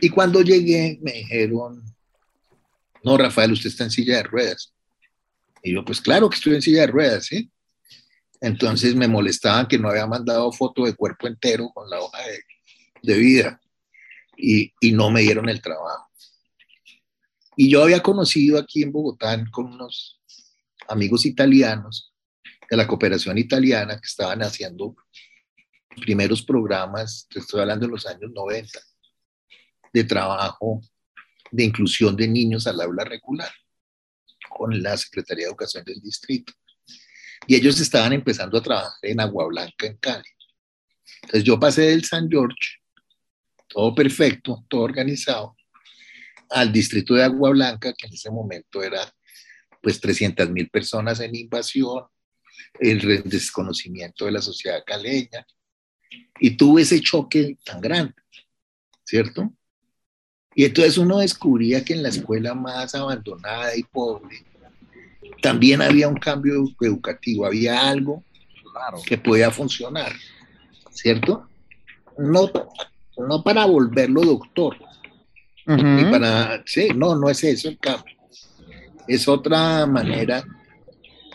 Y cuando llegué me dijeron, no, Rafael, usted está en silla de ruedas. Y yo, pues claro que estoy en silla de ruedas, ¿sí? Entonces me molestaban que no había mandado foto de cuerpo entero con la hoja de, de vida y, y, no me dieron el trabajo. Y yo había conocido aquí en Bogotá con unos amigos italianos de la cooperación italiana que estaban haciendo primeros programas, te estoy hablando de los años 90, de trabajo de inclusión de niños al aula regular con la Secretaría de Educación del distrito. Y ellos estaban empezando a trabajar en Agua Blanca, en Cali. Entonces yo pasé del San George, todo perfecto, todo organizado, al distrito de Agua Blanca, que en ese momento era pues 300 mil personas en invasión, el desconocimiento de la sociedad caleña, y tuve ese choque tan grande, ¿cierto? Y entonces uno descubría que en la escuela más abandonada y pobre también había un cambio educativo, había algo que podía funcionar, ¿cierto? No, no para volverlo doctor, ni para, sí, no, no es eso el cambio, es otra manera.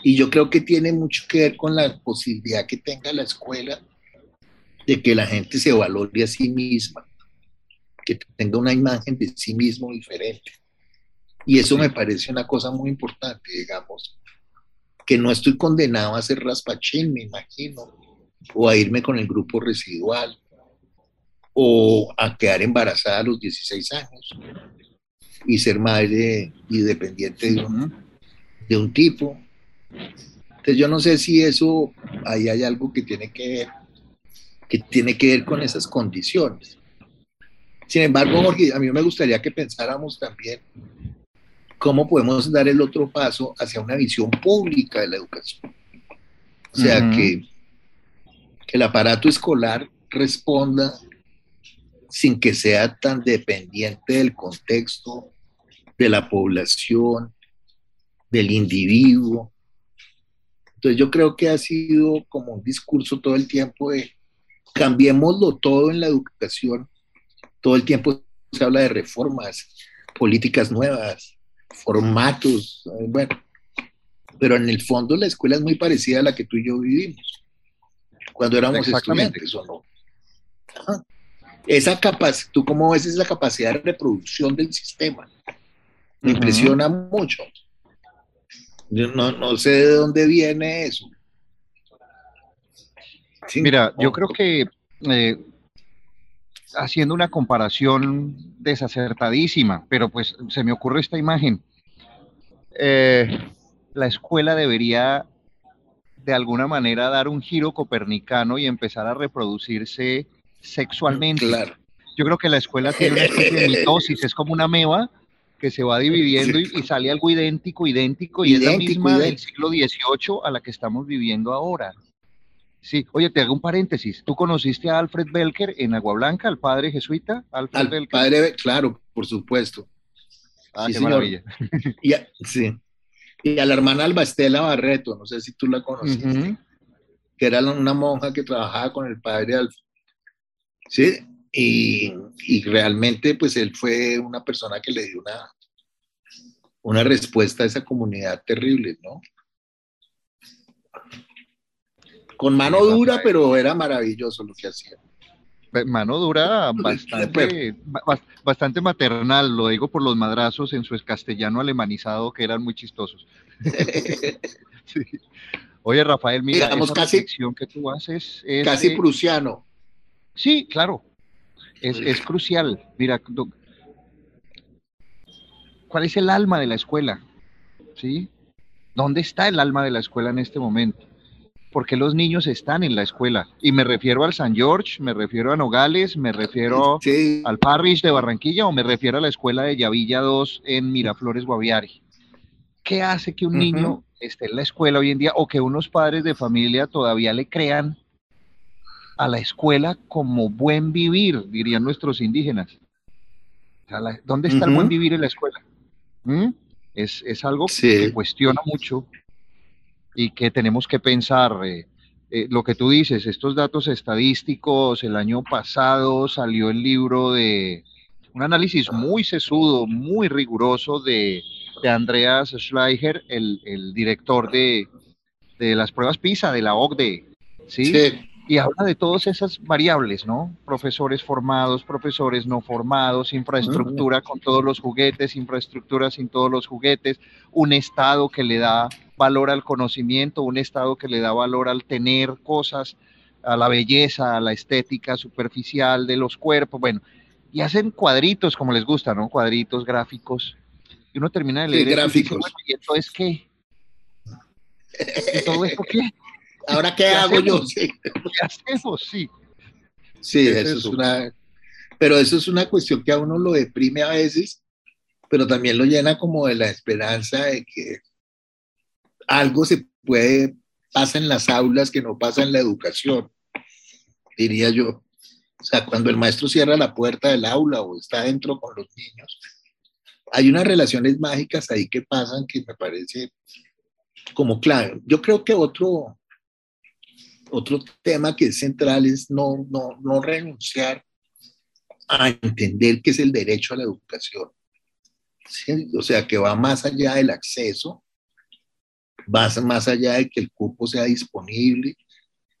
Y yo creo que tiene mucho que ver con la posibilidad que tenga la escuela de que la gente se valore a sí misma, que tenga una imagen de sí mismo diferente. Y eso me parece una cosa muy importante, digamos, que no estoy condenado a ser raspachín, me imagino, o a irme con el grupo residual, o a quedar embarazada a los 16 años y ser madre y dependiente de un, de un tipo. Entonces yo no sé si eso, ahí hay algo que tiene que ver, que tiene que ver con esas condiciones. Sin embargo, Jorge, a mí me gustaría que pensáramos también cómo podemos dar el otro paso hacia una visión pública de la educación. O sea, que, que el aparato escolar responda sin que sea tan dependiente del contexto, de la población, del individuo. Entonces yo creo que ha sido como un discurso todo el tiempo de cambiémoslo todo en la educación todo el tiempo se habla de reformas, políticas nuevas, formatos, eh, bueno, pero en el fondo la escuela es muy parecida a la que tú y yo vivimos cuando éramos estudiantes o no. Esa capacidad, ¿tú cómo ves esa capacidad de reproducción del sistema? Me impresiona mucho. Yo no, no, sé de dónde viene eso. Mira, yo creo que eh, haciendo una comparación desacertadísima, pero pues se me ocurre esta imagen. Eh, la escuela debería de alguna manera dar un giro copernicano y empezar a reproducirse sexualmente. Claro. Yo creo que la escuela tiene una especie de mitosis, es como una meba que se va dividiendo y, sale algo idéntico, idéntico, y es la misma del siglo XVIII a la que estamos viviendo ahora. Sí, oye, te hago un paréntesis. ¿Tú conociste a Alfred Belker en Agua Blanca, al padre jesuita? Alfred al Belker. padre, claro, por supuesto. Ah, qué maravilla. Y a, sí. Y a la hermana Alba Estela Barreto, no sé si tú la conociste, que era una monja que trabajaba con el padre Alfred. Sí, y, y, realmente pues él fue una persona que le dio una, una respuesta a esa comunidad terrible, ¿no? Con mano dura, pero era maravilloso lo que hacía. Mano dura bastante, bastante maternal, lo digo por los madrazos en su castellano alemanizado que eran muy chistosos. Oye, Rafael, mira, Digamos, casi, que tú haces es, casi prusiano. Sí, claro, es, es crucial. Mira, ¿cuál es el alma de la escuela? ¿Sí? ¿Dónde está el alma de la escuela en este momento? ¿Por qué los niños están en la escuela? Y me refiero al San George, me refiero a Nogales, me refiero Sí, al Parrish de Barranquilla o me refiero a la escuela de Yavilla 2 en Miraflores, Guaviare. ¿Qué hace que un niño esté en la escuela hoy en día o que unos padres de familia todavía le crean a la escuela como buen vivir, dirían nuestros indígenas? O sea, la- ¿Dónde está el buen vivir en la escuela? ¿Mm? Es, es algo Sí. que cuestiona mucho y que tenemos que pensar. eh, eh, lo que tú dices, estos datos estadísticos, el año pasado salió el libro de un análisis muy sesudo, muy riguroso de, de Andreas Schleicher, el, el director de, de las pruebas PISA de la OCDE, ¿sí? sí. Y habla de todas esas variables, ¿no? Profesores formados, profesores no formados, infraestructura con todos los juguetes, infraestructura sin todos los juguetes, un Estado que le da valor al conocimiento, un Estado que le da valor al tener cosas, a la belleza, a la estética superficial de los cuerpos, bueno, y hacen cuadritos como les gusta, ¿no? Cuadritos, gráficos. Y uno termina de Sí, leer eso y dice, gráficos. bueno, ¿y entonces qué? ¿Y todo esto qué? Ahora, ¿qué ¿Qué hago yo? hacemos? ¿Qué hacemos? Sí. Sí, Es eso es eso. una, pero eso es una cuestión que a uno lo deprime a veces, pero también lo llena como de la esperanza de que algo se puede, pasa en las aulas que no pasa en la educación, diría yo. O sea, cuando el maestro cierra la puerta del aula o está dentro con los niños, hay unas relaciones mágicas ahí que pasan que me parece como clave. Yo creo que otro, otro tema que es central es no, no, no renunciar a entender que es el derecho a la educación. ¿sí? O sea, que va más allá del acceso, va más allá de que el cupo sea disponible,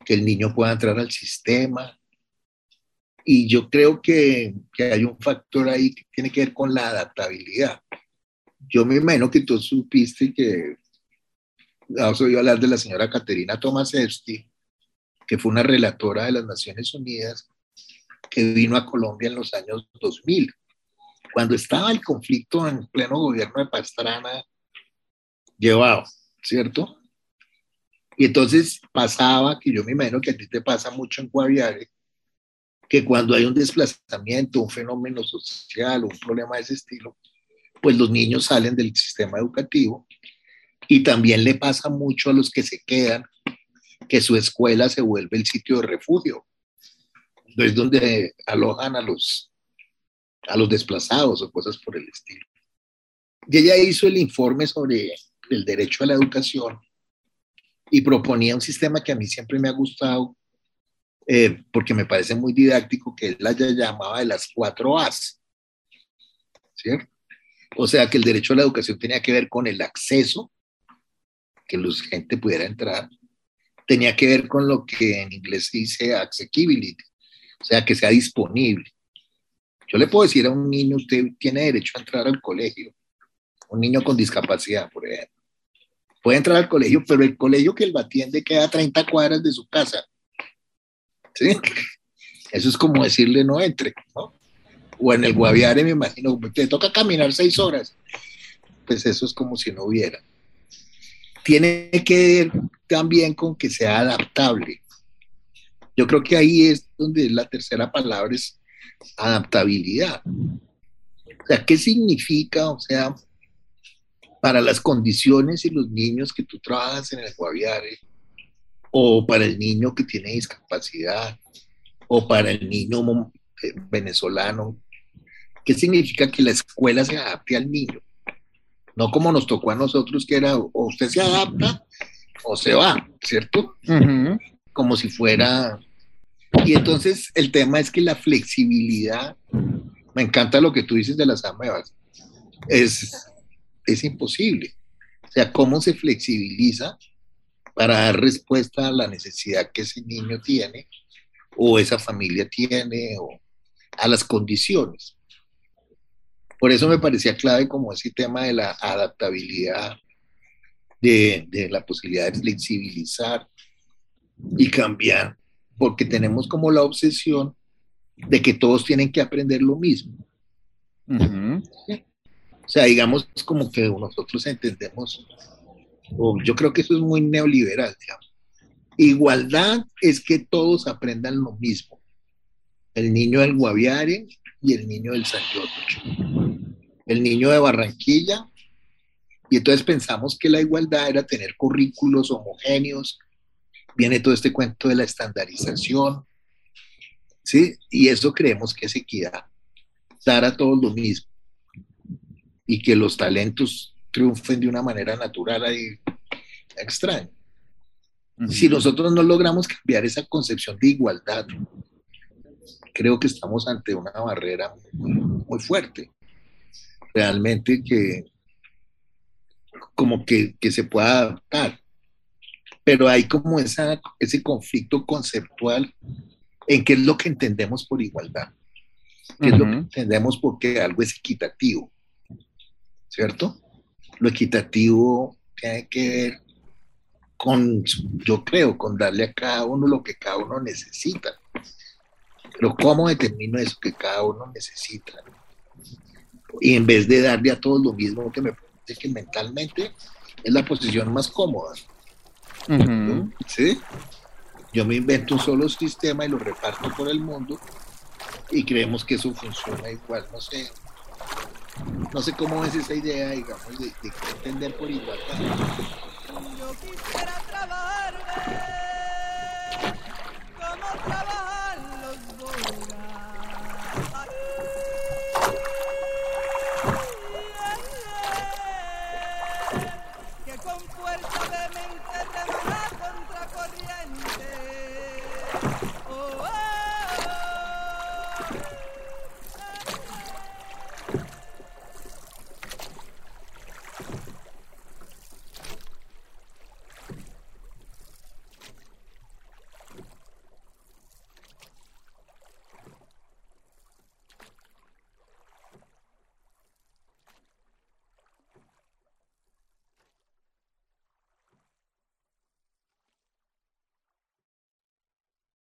que el niño pueda entrar al sistema. Y yo creo que, que hay un factor ahí que tiene que ver con la adaptabilidad. Yo me imagino que tú supiste que has oído hablar de la señora Caterina Tomasewski, que fue una relatora de las Naciones Unidas, que vino a Colombia en los años 2000, cuando estaba el conflicto en pleno gobierno de Pastrana llevado, ¿cierto? Y entonces pasaba, que yo me imagino que a ti te pasa mucho en Guaviare, que cuando hay un desplazamiento, un fenómeno social, un problema de ese estilo, pues los niños salen del sistema educativo y también le pasa mucho a los que se quedan que su escuela se vuelve el sitio de refugio. Es donde alojan a los, a los desplazados o cosas por el estilo. Y ella hizo el informe sobre el derecho a la educación y proponía un sistema que a mí siempre me ha gustado, eh, porque me parece muy didáctico, que él la llamaba de las cuatro A's. ¿Cierto? O sea, que el derecho a la educación tenía que ver con el acceso, que la gente pudiera entrar, tenía que ver con lo que en inglés dice accessibility, o sea, que sea disponible. Yo le puedo decir a un niño, usted tiene derecho a entrar al colegio, un niño con discapacidad, por ejemplo. Puede entrar al colegio, pero el colegio que va atiende queda a 30 cuadras de su casa. ¿Sí? Eso es como decirle no entre, ¿no? O en el Guaviare, me imagino, te toca caminar seis horas. Pues eso es como si no hubiera. Tiene que ver también con que sea adaptable. Yo creo que ahí es donde la tercera palabra es adaptabilidad. O sea, ¿qué significa? O sea, para las condiciones y los niños que tú trabajas en el Guaviare, o para el niño que tiene discapacidad, o para el niño venezolano, ¿qué significa que la escuela se adapte al niño? No como nos tocó a nosotros, que era o usted se adapta o se va, ¿cierto? Uh -huh. Como si fuera... Y entonces el tema es que la flexibilidad, me encanta lo que tú dices de las amebas, es, es imposible. O sea, ¿cómo se flexibiliza para dar respuesta a la necesidad que ese niño tiene o esa familia tiene o a las condiciones? Por eso me parecía clave como ese tema de la adaptabilidad, de, de, la posibilidad de flexibilizar y cambiar, porque tenemos como la obsesión de que todos tienen que aprender lo mismo. Uh -huh. O sea, digamos como que nosotros entendemos O yo creo que eso es muy neoliberal, digamos. Igualdad es que todos aprendan lo mismo. El niño del Guaviare y el niño del San Giorgio. El niño de Barranquilla. Y entonces pensamos que la igualdad era tener currículos homogéneos. Viene todo este cuento de la estandarización. ¿Sí? Y eso creemos que es equidad. Dar a todos lo mismo. Y que los talentos triunfen de una manera natural y extraña. Si nosotros no logramos cambiar esa concepción de igualdad, creo que estamos ante una barrera muy, muy fuerte. Realmente que como que, que, se pueda adaptar. Pero hay como esa, ese conflicto conceptual en qué es lo que entendemos por igualdad, qué uh -huh. es lo que entendemos porque algo es equitativo, ¿cierto? Lo equitativo tiene que ver con, yo creo, con darle a cada uno lo que cada uno necesita. Pero ¿cómo determino eso que cada uno necesita? Y en vez de darle a todos lo mismo, que me parece que mentalmente es la posición más cómoda. Uh -huh. ¿Sí? Yo me invento un solo sistema y lo reparto por el mundo y creemos que eso funciona igual. No sé, no sé cómo es esa idea, digamos, de, de entender por igualdad. Yo quisiera trabajar you